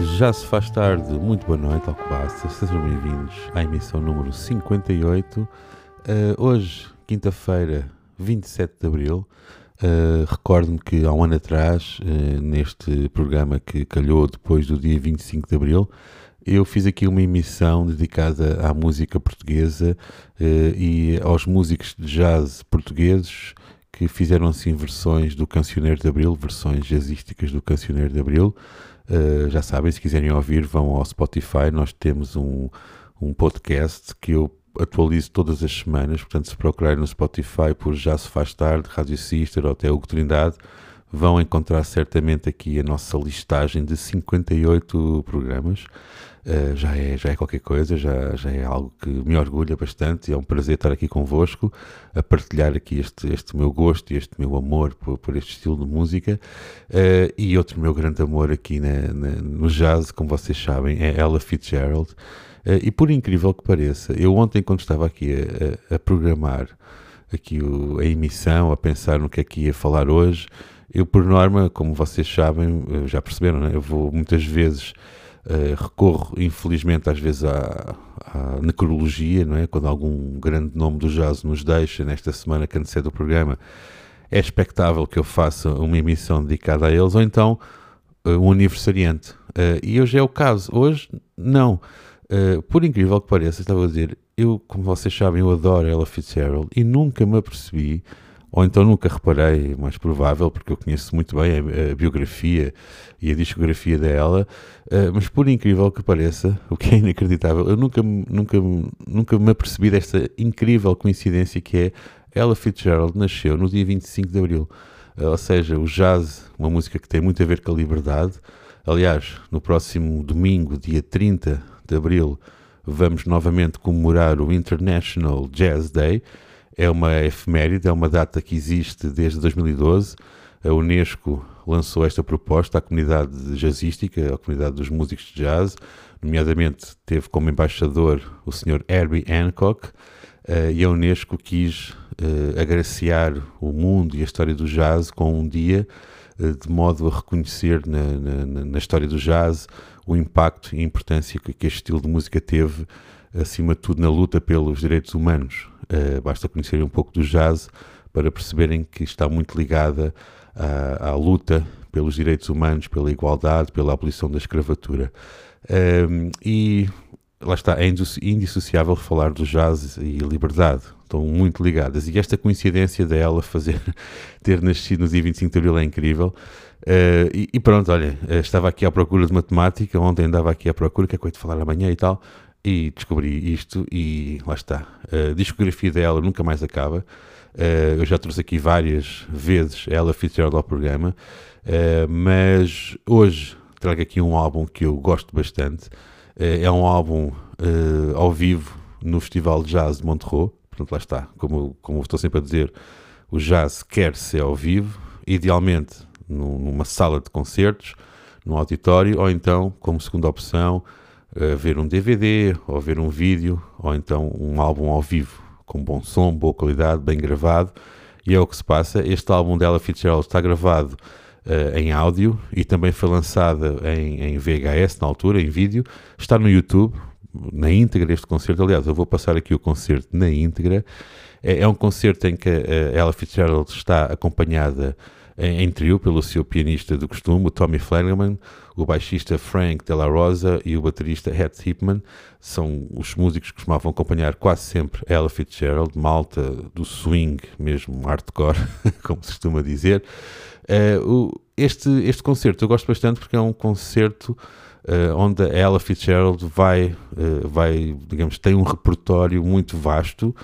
Já se faz tarde, muito boa noite, Alcobaça. Sejam bem-vindos à emissão número 58. Uh, hoje, quinta-feira, 27 de abril. Uh, Recordo-me que há um ano atrás, uh, neste programa que calhou depois do dia 25 de abril, eu fiz aqui uma emissão dedicada à música portuguesa e aos músicos de jazz portugueses que fizeram assim versões do Cancioneiro de Abril, versões jazzísticas do Cancioneiro de Abril. Uh, já sabem, se quiserem ouvir, vão ao Spotify. Nós temos um, um podcast que eu atualizo todas as semanas. Portanto, se procurarem no Spotify por Já Se Faz Tarde, Rádio Sister ou até Hugo Trindade, vão encontrar certamente aqui a nossa listagem de 58 programas. Uh, já, é, já é qualquer coisa, já, já é algo que me orgulha bastante e é um prazer estar aqui convosco a partilhar aqui este, este meu gosto e este meu amor por, por este estilo de música. Uh, e outro meu grande amor aqui na, na, no jazz, como vocês sabem, é Ella Fitzgerald. Uh, e por incrível que pareça, eu ontem, quando estava aqui a, a, a programar aqui o, a emissão, a pensar no que é que ia falar hoje, eu, por norma, como vocês sabem, já perceberam, né? eu vou muitas vezes Uh, recorro, infelizmente, às vezes à, à, necrologia, não é? Quando algum grande nome do jazz nos deixa, nesta semana que antecede o programa, é expectável que eu faça uma emissão dedicada a eles, ou então uh, um aniversariante. Uh, e hoje é o caso. Hoje, não. por incrível que pareça, estava a dizer, eu, como vocês sabem, eu adoro Ella Fitzgerald e nunca me apercebi ou então nunca reparei, mais provável, porque eu conheço muito bem a, a biografia e a discografia dela, uh, mas por incrível que pareça, o que é inacreditável, eu nunca, nunca, nunca me apercebi desta incrível coincidência que é Ella Fitzgerald nasceu no dia 25 de Abril, uh, ou seja, o jazz, uma música que tem muito a ver com a liberdade. Aliás, no próximo domingo, dia 30 de Abril, vamos novamente comemorar o International Jazz Day, é uma efeméride, é uma data que existe desde 2012. A Unesco lançou esta proposta à comunidade jazzística, à comunidade dos músicos de jazz, nomeadamente teve como embaixador o Sr. Herbie Hancock, uh, e a Unesco quis uh, agraciar o mundo e a história do jazz com um dia, uh, de modo a reconhecer na, na, na, história do jazz o impacto e a importância que este estilo de música teve, acima de tudo, na luta pelos direitos humanos. Uh, basta conhecerem um pouco do jazz para perceberem que está muito ligada à, à, luta pelos direitos humanos, pela igualdade, pela abolição da escravatura. Um, e lá está, é indissociável falar do jazz e liberdade, estão muito ligadas. E esta coincidência dela fazer, ter nascido no dia 25 de abril é incrível. Uh, e, e, pronto, olha, eh, estava aqui à procura de matemática, ontem andava aqui à procura, que é coisa de falar amanhã e tal, e descobri isto e lá está. A discografia dela nunca mais acaba. Uh, eu já trouxe aqui várias vezes ela Fitzgerald ao programa, uh, mas hoje trago aqui um álbum que eu gosto bastante. Uh, é um álbum ao vivo no Festival de Jazz de Montreux. Portanto, lá está. Como, como estou sempre a dizer, o jazz quer ser ao vivo, idealmente numa sala de concertos, num auditório, ou então, como segunda opção, uh, ver um DVD, ou ver um vídeo, ou então um álbum ao vivo, com bom som, boa qualidade, bem gravado. E é o que se passa. Este álbum dela, Fitzgerald, está gravado uh, em áudio e também foi lançado em, em, VHS na altura, em vídeo. Está no YouTube, na íntegra este concerto. Aliás, eu vou passar aqui o concerto na íntegra. É, é um concerto em que uh, ela Fitzgerald está acompanhada em, trio pelo seu pianista do costume, o Tommy Flanagan, o baixista Frank Della Rosa e o baterista Het Hipman. São os músicos que costumavam acompanhar quase sempre Ella Fitzgerald, malta do swing, mesmo hardcore, como se costuma dizer. O, este, este concerto eu gosto bastante porque é um concerto uh, onde a Ella Fitzgerald vai, uh, vai, digamos, tem um repertório muito vasto.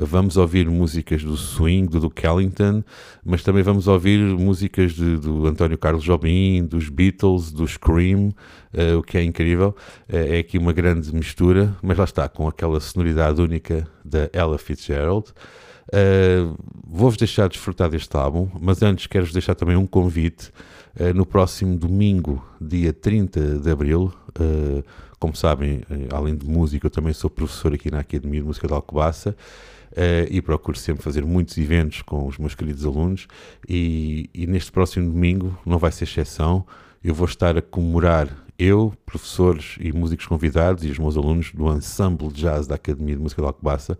Vamos ouvir músicas do swing, do Duke Ellington, mas também vamos ouvir músicas de, do António Carlos Jobim, dos Beatles, do Scream, uh, o que é incrível. é aqui uma grande mistura, mas lá está, com aquela sonoridade única da Ella Fitzgerald. Vou-vos deixar desfrutar deste álbum, mas antes quero-vos deixar também um convite eh, no próximo domingo, dia 30 de abril. Uh, como sabem, eh, além de música, eu também sou professor aqui na Academia de Música de Alcobaça. Uh, e procuro sempre fazer muitos eventos com os meus queridos alunos e, e, neste próximo domingo não vai ser exceção, eu vou estar a comemorar eu, professores e músicos convidados e os meus alunos do Ensemble Jazz da Academia de Música de Alcobaça,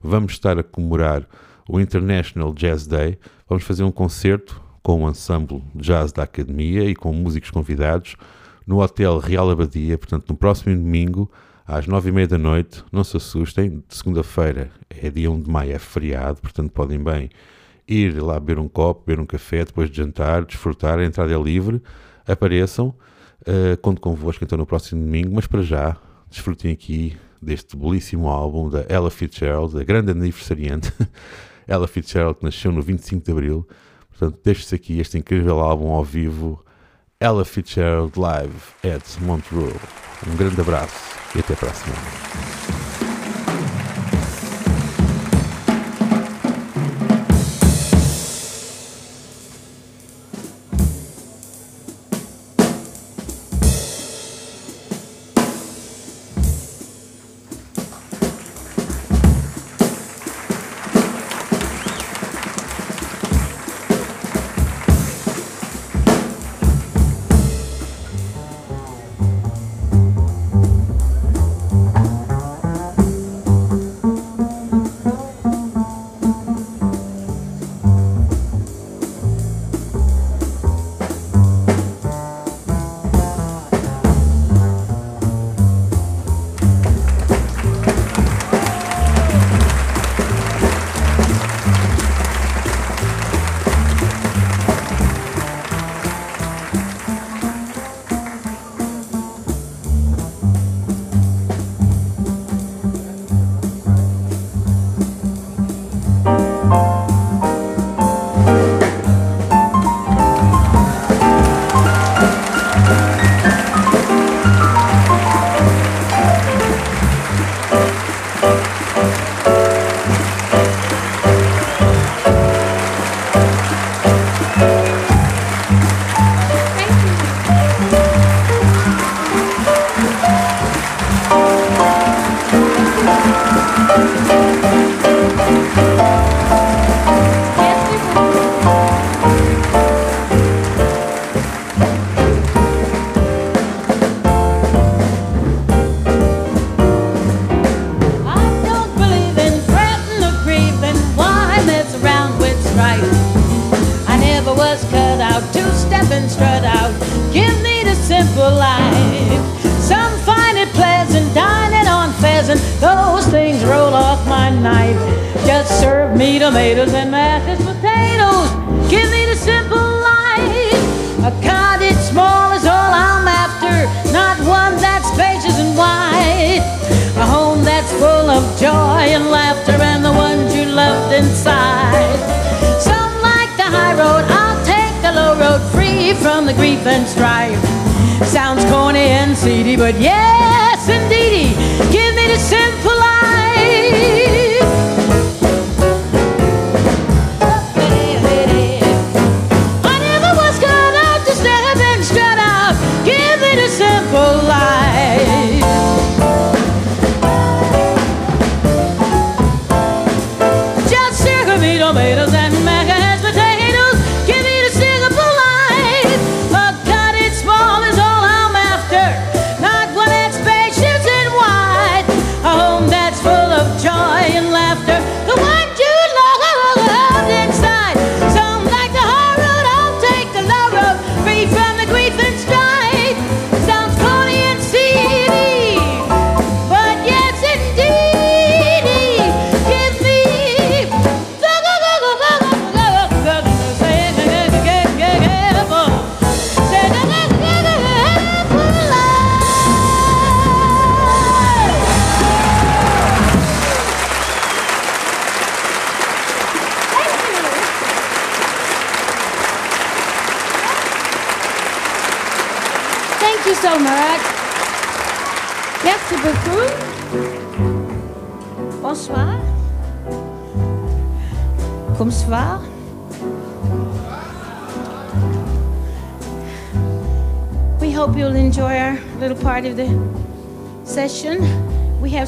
vamos estar a comemorar o International Jazz Day, vamos fazer um concerto com o ensemble jazz da Academia e com músicos convidados no Hotel Real Abadia, portanto, no próximo domingo, às nove e meia da noite. Não se assustem, de segunda-feira é dia 1 de maio, é feriado, portanto, podem bem ir lá beber um copo, beber um café depois de jantar, desfrutar, a entrada é livre. Apareçam, uh, conto convosco então no próximo domingo, mas para já, desfrutem aqui deste belíssimo álbum da Ella Fitzgerald, a grande aniversariante. Ella Fitzgerald que nasceu no 25 de Abril Portanto, deixo-se aqui este incrível álbum ao vivo, Ella Fitzgerald Live at Montreux. Um grande abraço e até para a semana.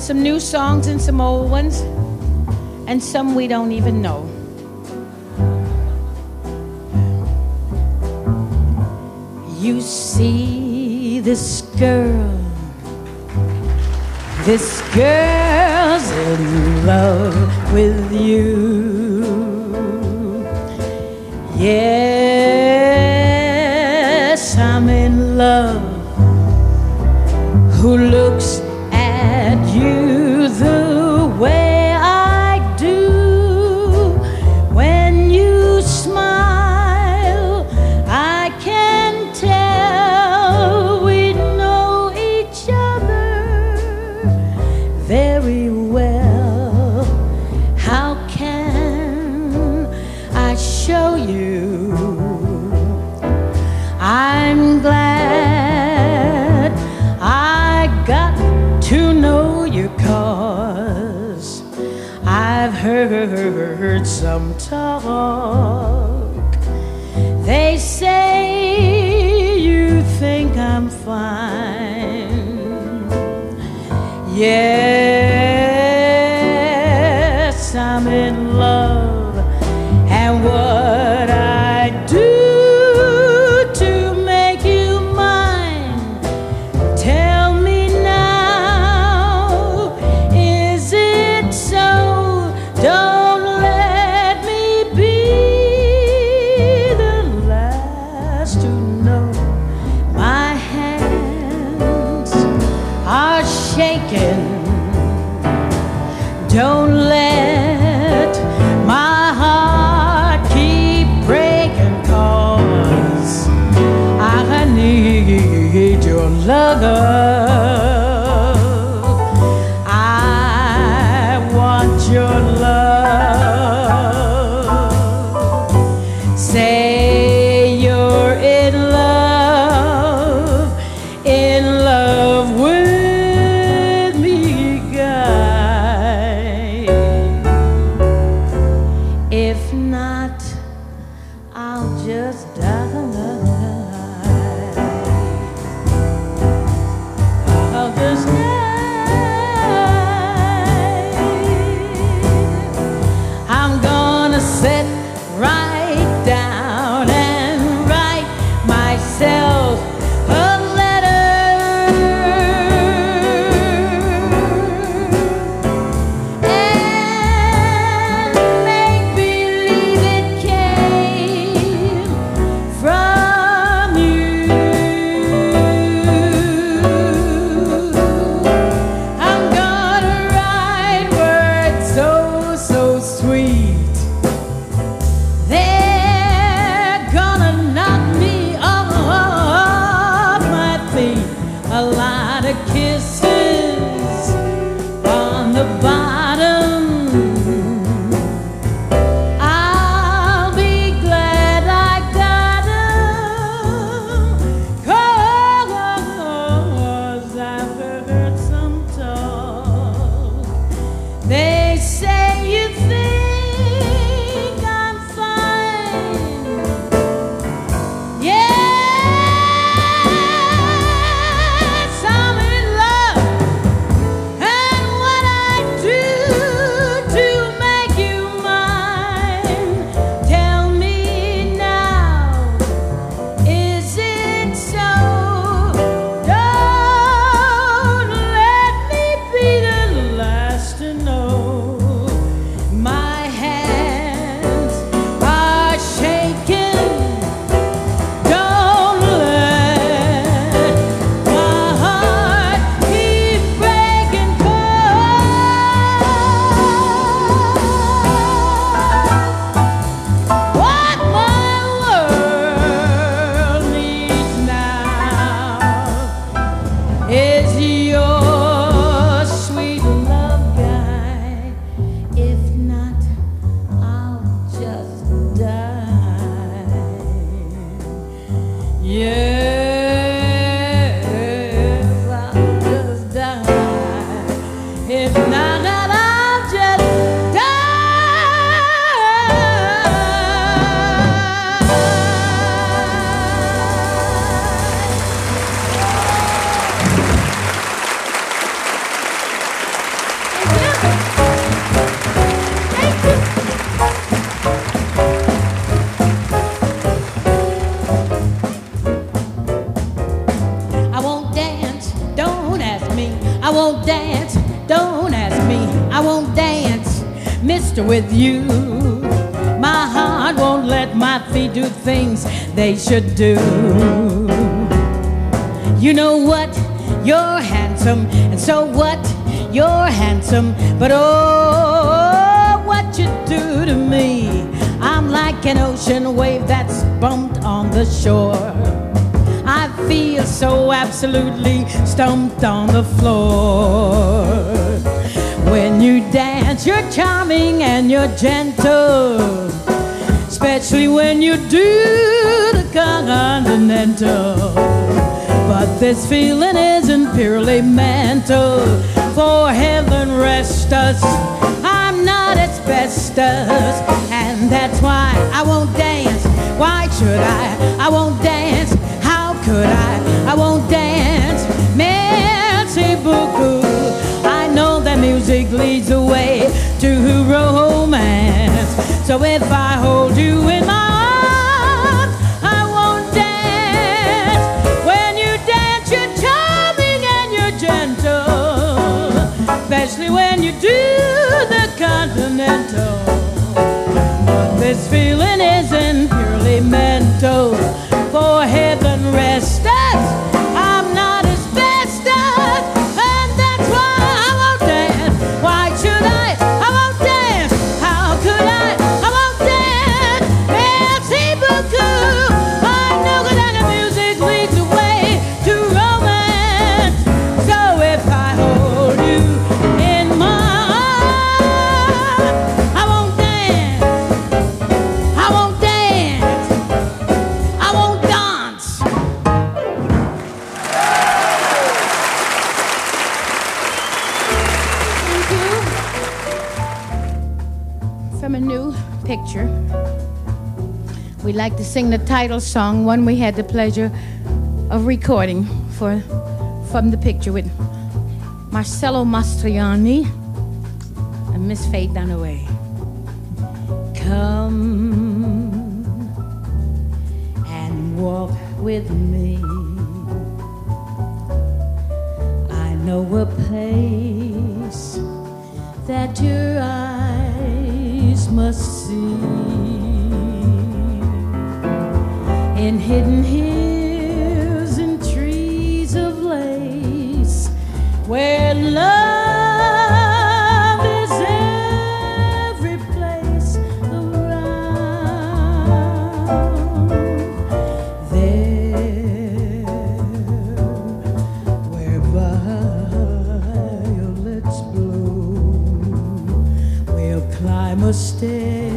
some new songs and some old ones, and some we don't even know. You see this girl, this girl's in love with you. Yes, I'm in love. Who Yeah. With you. My heart won't let my feet do things they should do. You know what? You're handsome, and so what? You're handsome, but oh, what you do to me? I'm like an ocean wave that's bumped on the shore. I feel so absolutely stumped on the floor. When you dance, you're charming and you're gentle, especially when you do the continental. But this feeling isn't purely mental. For heaven rest us, I'm not asbestos, and that's why I won't dance. Why should I? I won't dance. How could I? I won't dance. Merci beaucoup. Music leads the way to romance. So if I hold you in my arms, I won't dance. When you dance, you're charming and you're gentle, especially when you do the continental. But this feeling to sing the title song, one we had the pleasure of recording for from the picture with Marcello Mastroianni and Miss Faye Dunaway. Come and walk with me. I know a place that your eyes must see. In hidden hills and trees of lace, where love is every place around. There, where violets bloom, we'll climb a stair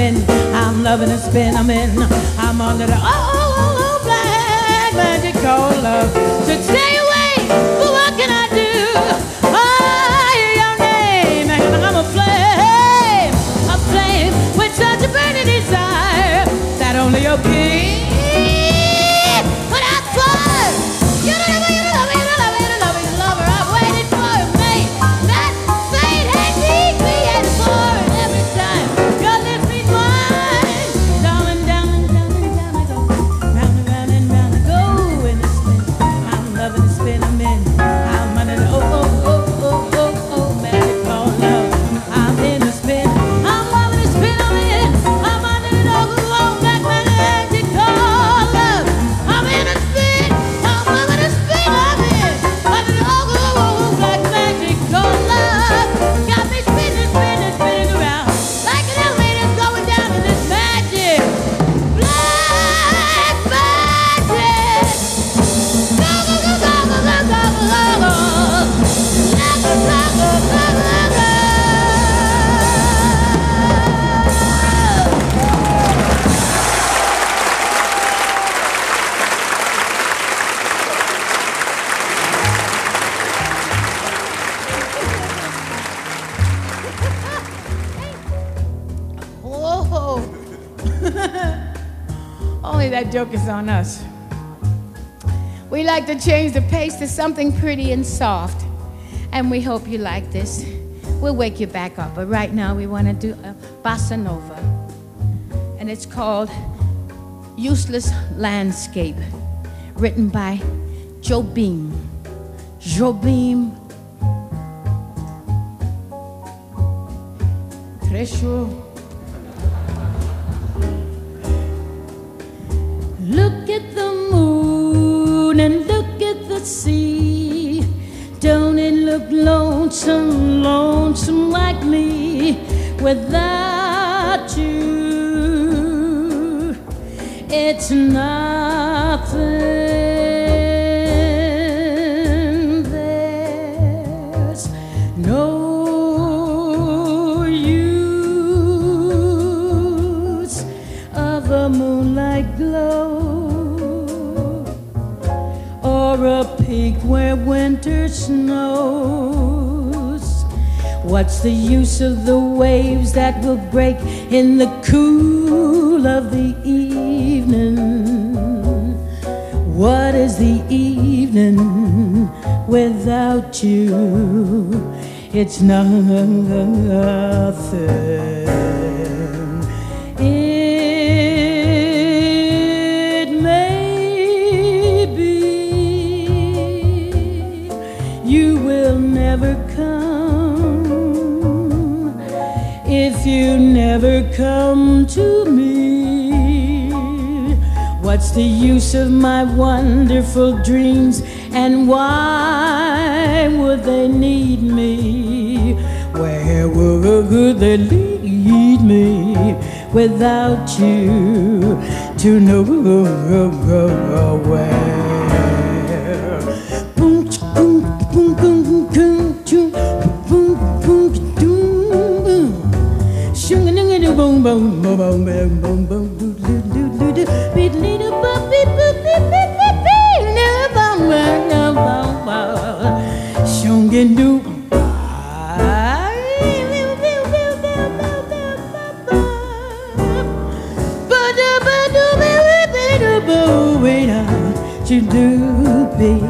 spin. I'm loving the spin I'm in. I'm under the oh, oh, oh, oh, black magic called love. So stay away, but what can I do? I hear your name, and I'm a flame, a flame with such a burning desire that only your king. us. We like to change the pace to something pretty and soft. And we hope you like this. We'll wake you back up. But right now, we want to do a bossa nova. And it's called Useless Landscape, written by Jobim. Jobim. Trecho. lonesome, lonesome like me without you. It's nothing. What's the use of the waves that will break in the cool of the evening? What is the evening without you? It's nothing. come to me. What's the use of my wonderful dreams and why would they need me? Where would they lead me without you to know where? you do, baby.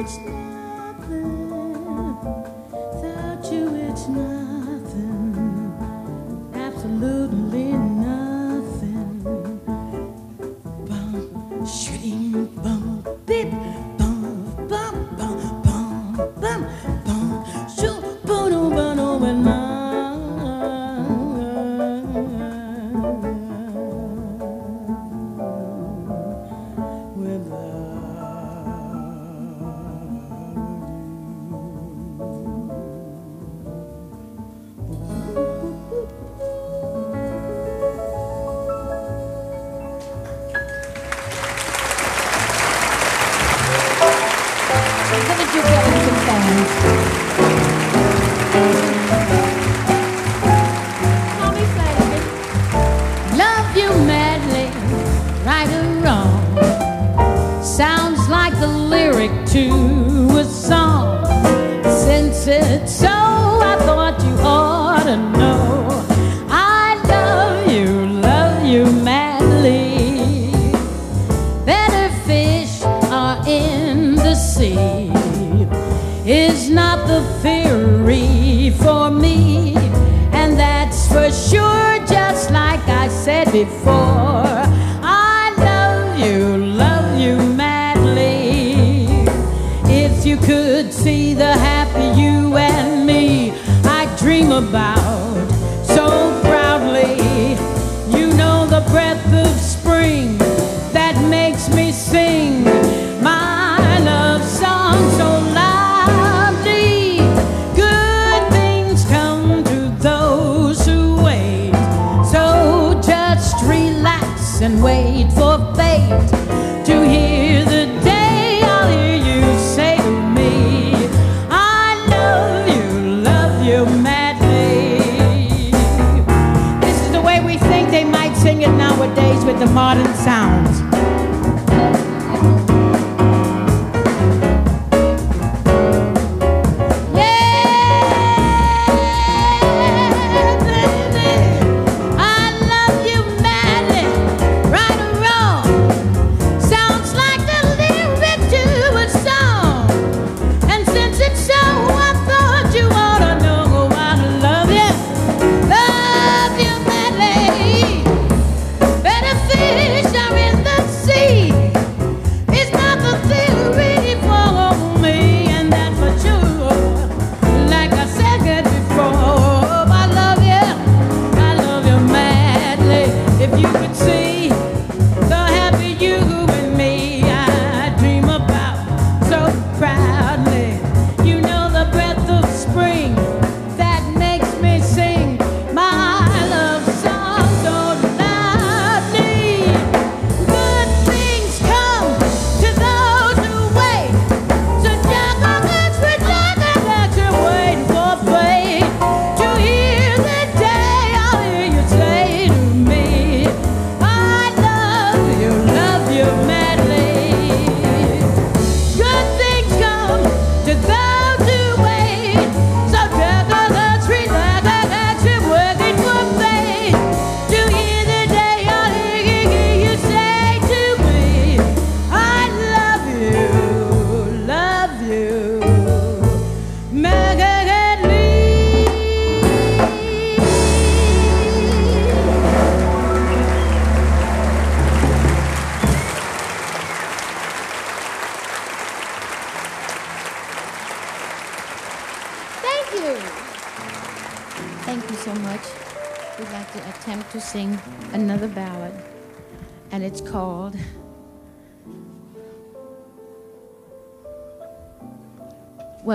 It's nothing. Without you, it's nothing. and wait for fate.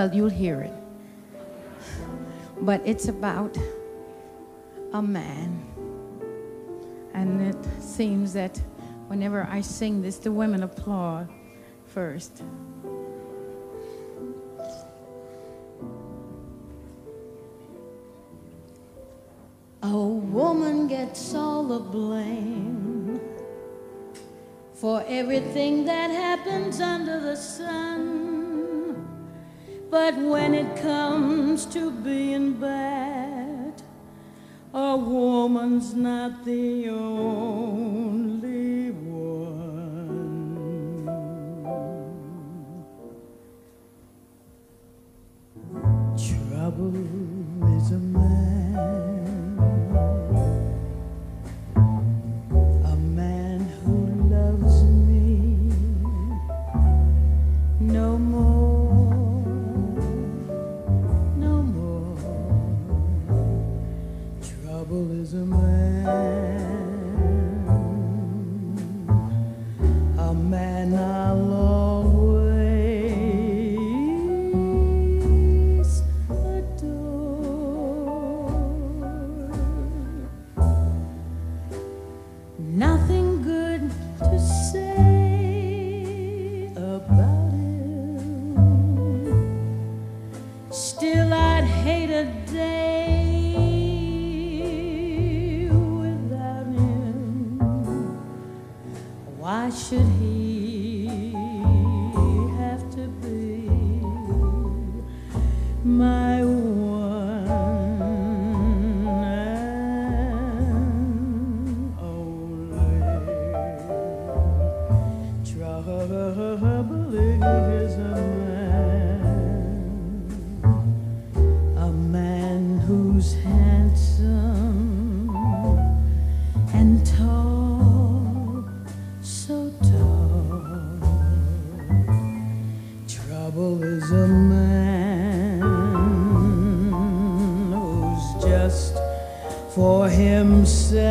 well, you'll hear it. But it's about a man. And it seems that whenever I sing this, the women applaud first. A woman gets all the blame for everything that happens under the sun. But when it comes to being bad, a woman's not the only one. Trouble is a man. himself.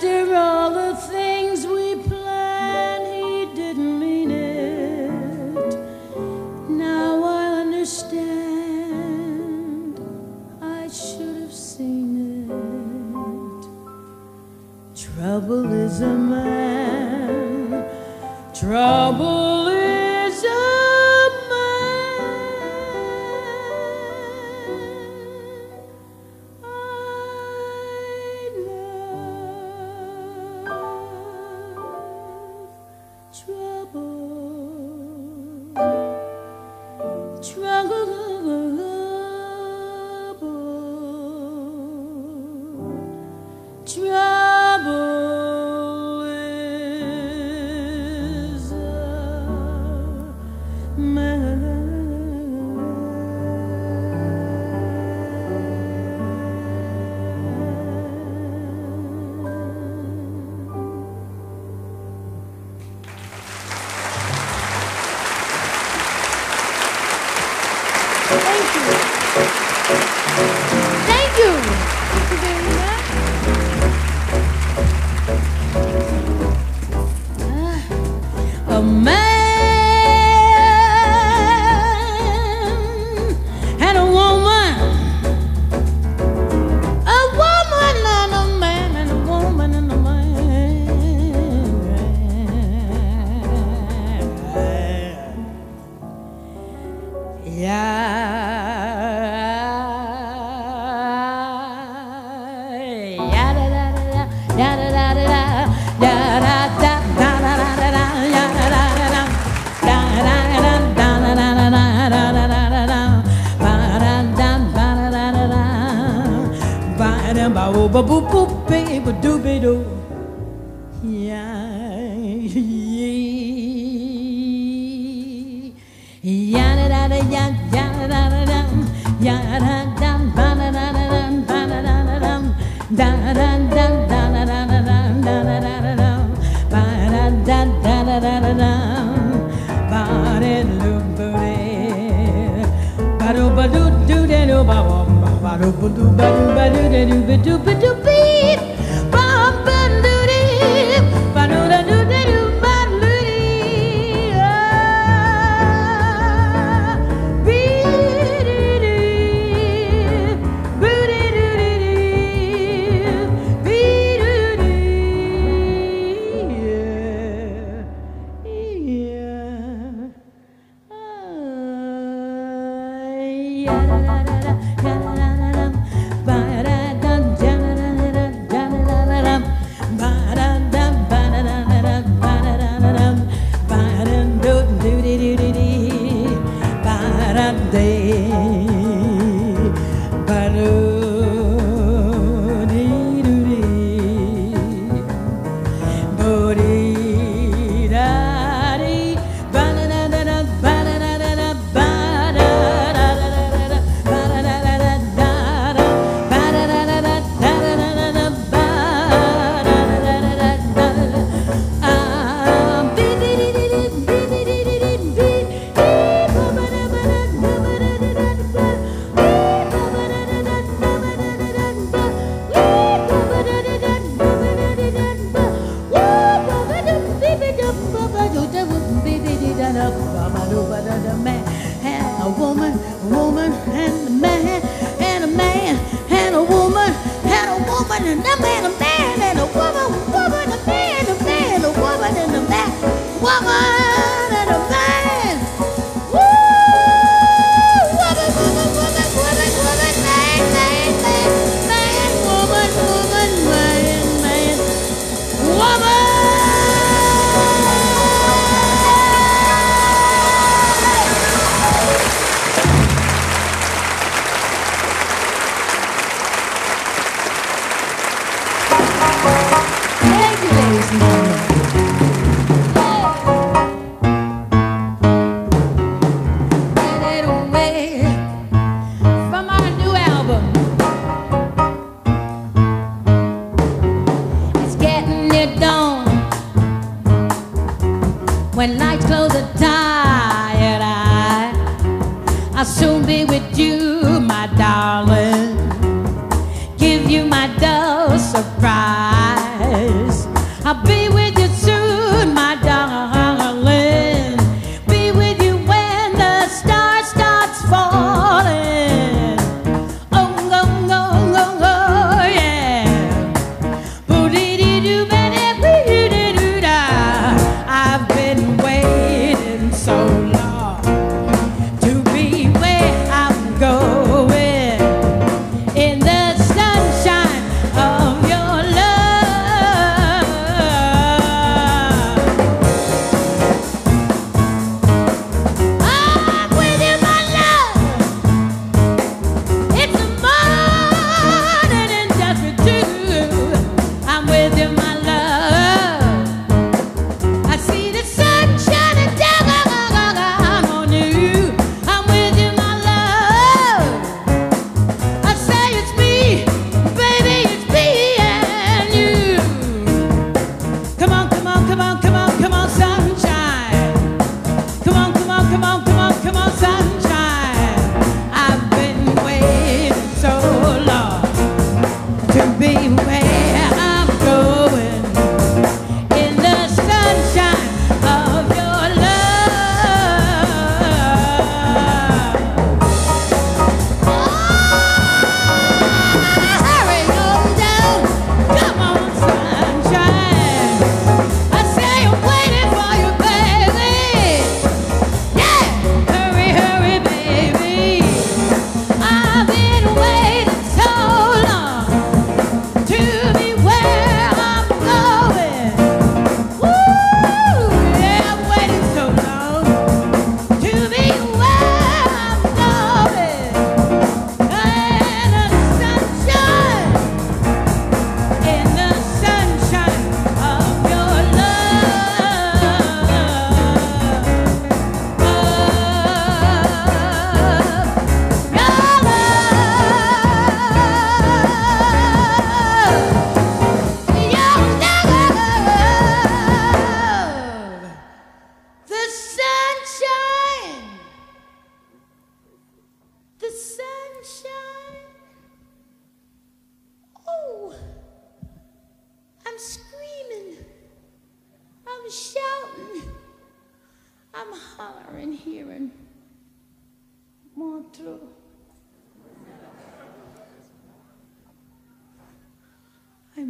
after all. ba o ba boop boop baby dooby doo. Yeah. ba do ba do ba do da do ba do ba do ba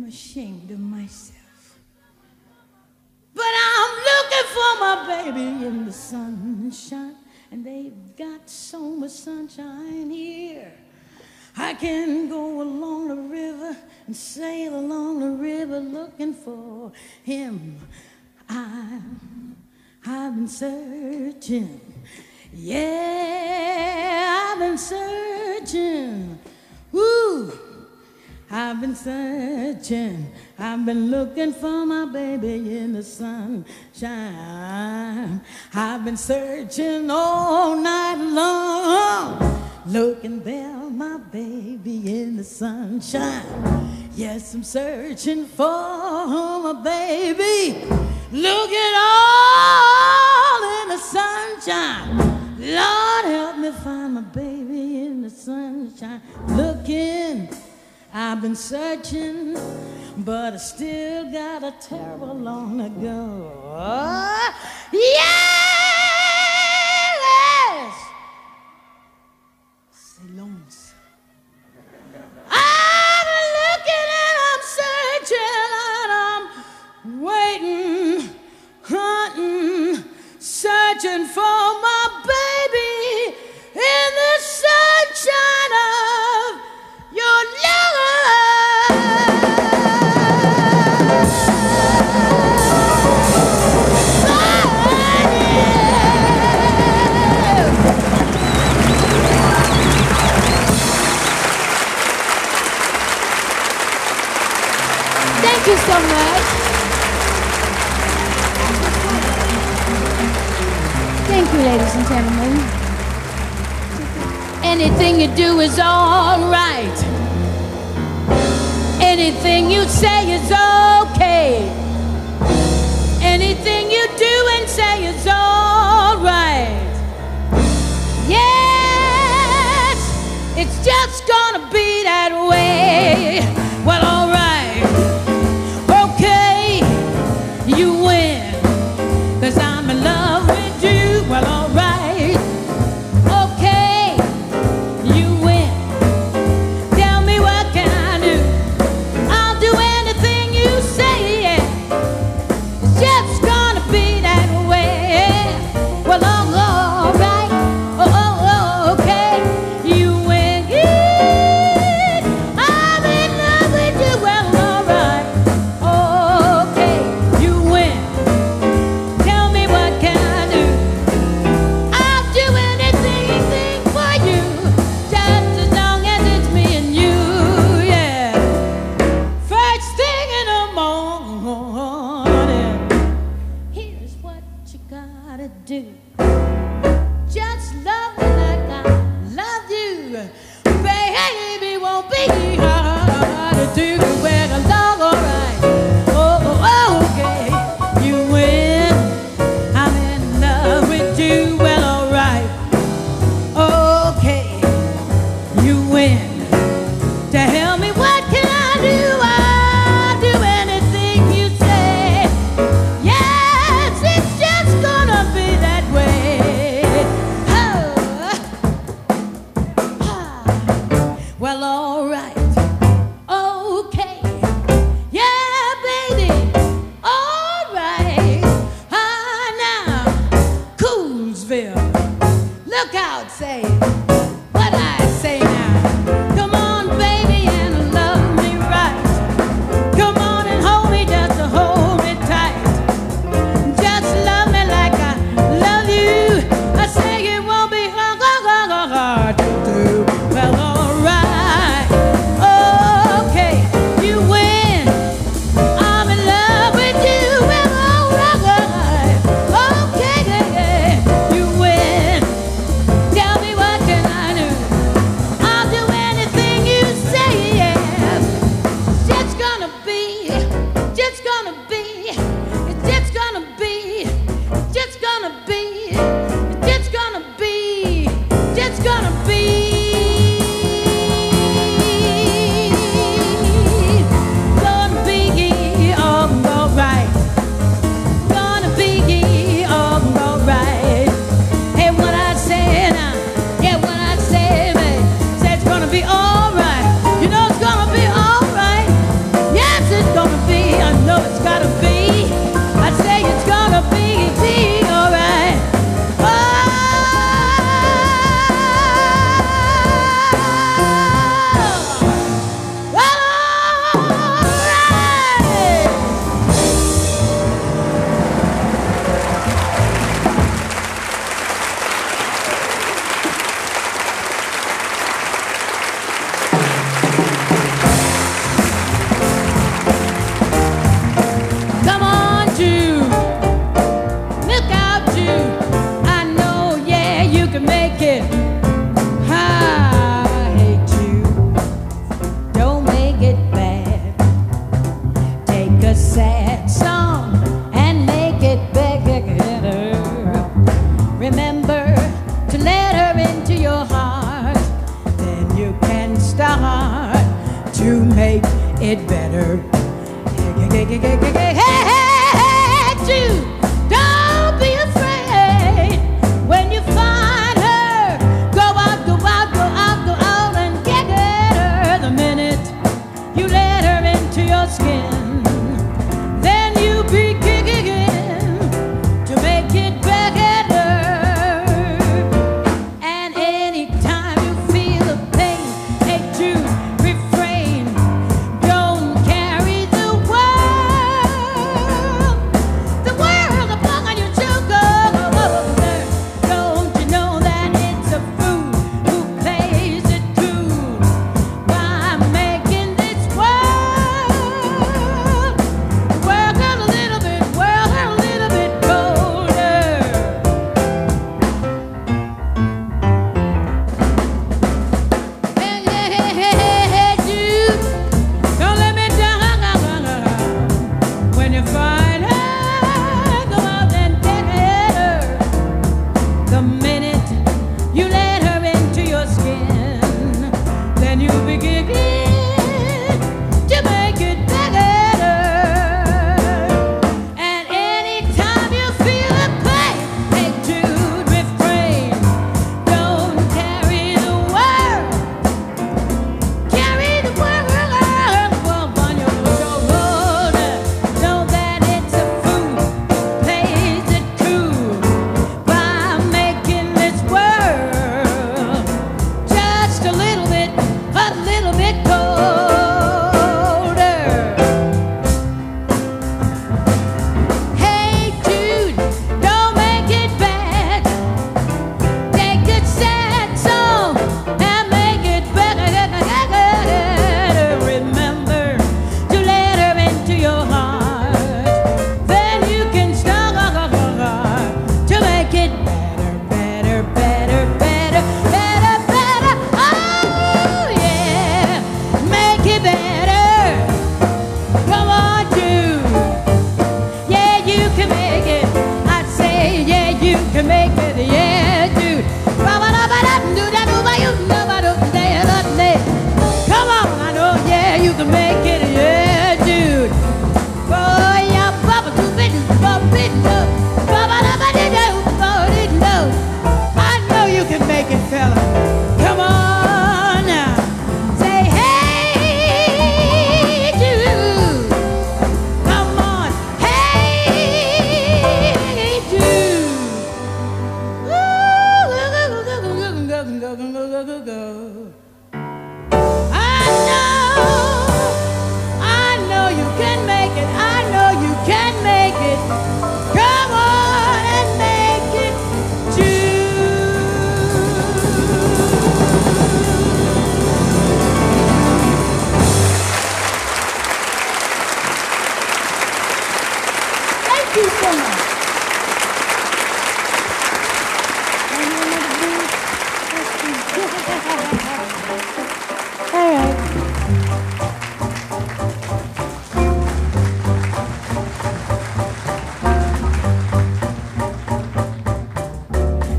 ashamed of myself. But I'm looking for my baby in the sunshine, and they've got so much sunshine here. I can go along the river and sail along the river looking for him. I, I've been searching. Yeah, I've been searching. I've been searching, I've been looking for my baby in the sunshine. I've been searching all night long, looking there, my baby in the sunshine. Yes, I'm searching for my baby, looking all in the sunshine. Lord, help me find my baby in the sunshine, looking. I've been searching, but I still got a terrible long to go. Yes! Long. I'm looking and I'm searching and I'm waiting, hunting, searching for my you so much. Thank you, ladies and gentlemen. Anything you do is all right. Anything you say is okay. Anything you do and say is all right. Yes, it's just gonna be that way. Well,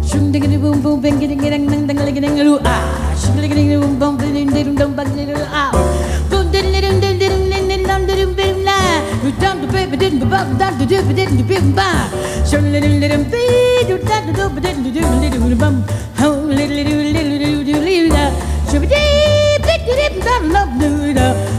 Shum diggity boom boom bing ding ding ding ding ding ding ding ah shum diggity boom boom ding ding ding ding bang ding ding ah boom ding ding ding ding ding ding ding ding ding la you done the baby didn't ba done the dip didn't bim ba ding ding ding be you done the dope didn't do little bum how little little little little little la shum dee bit dip done love do da ba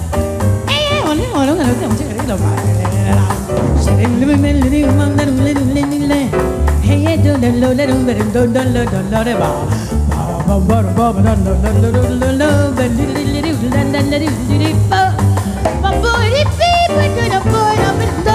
My booty feet, we're gonna put up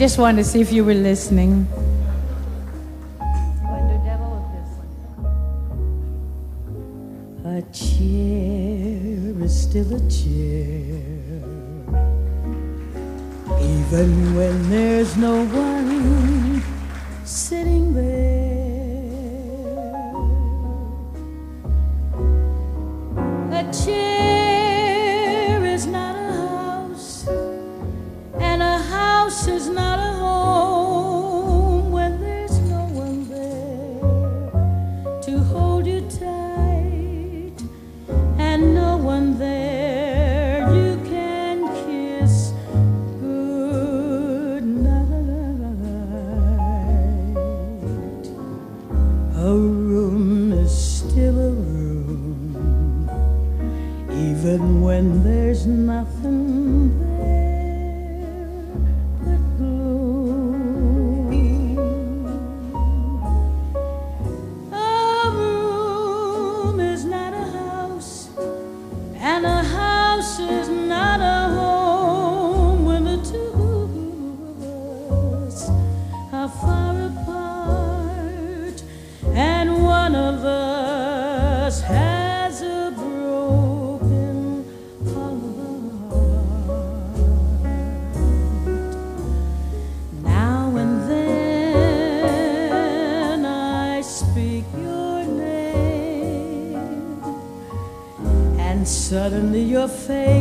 just wanted to see if you were listening. A chair is still a chair, even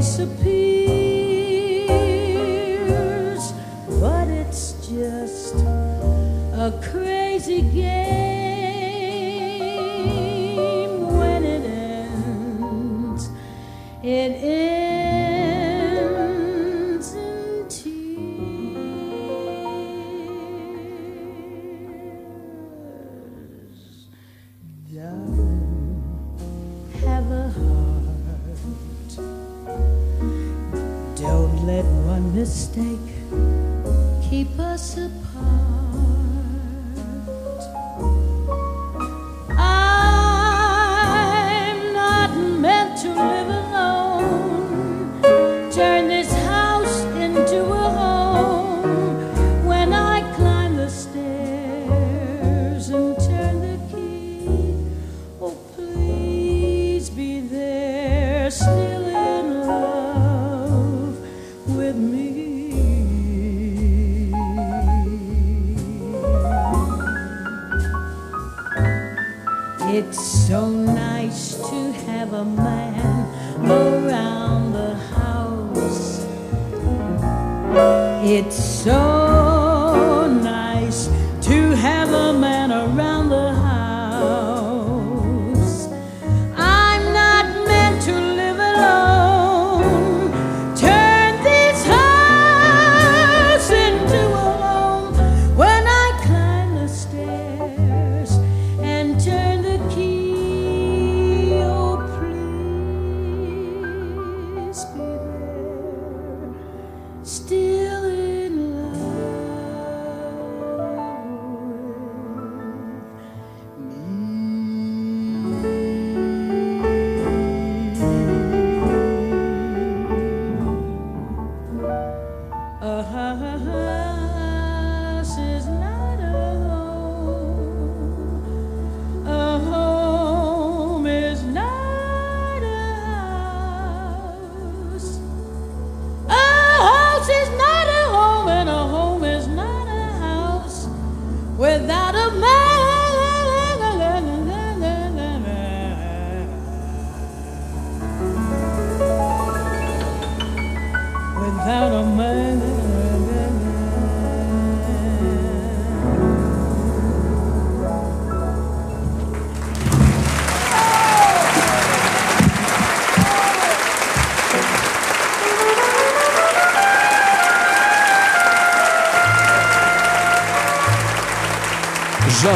disappear.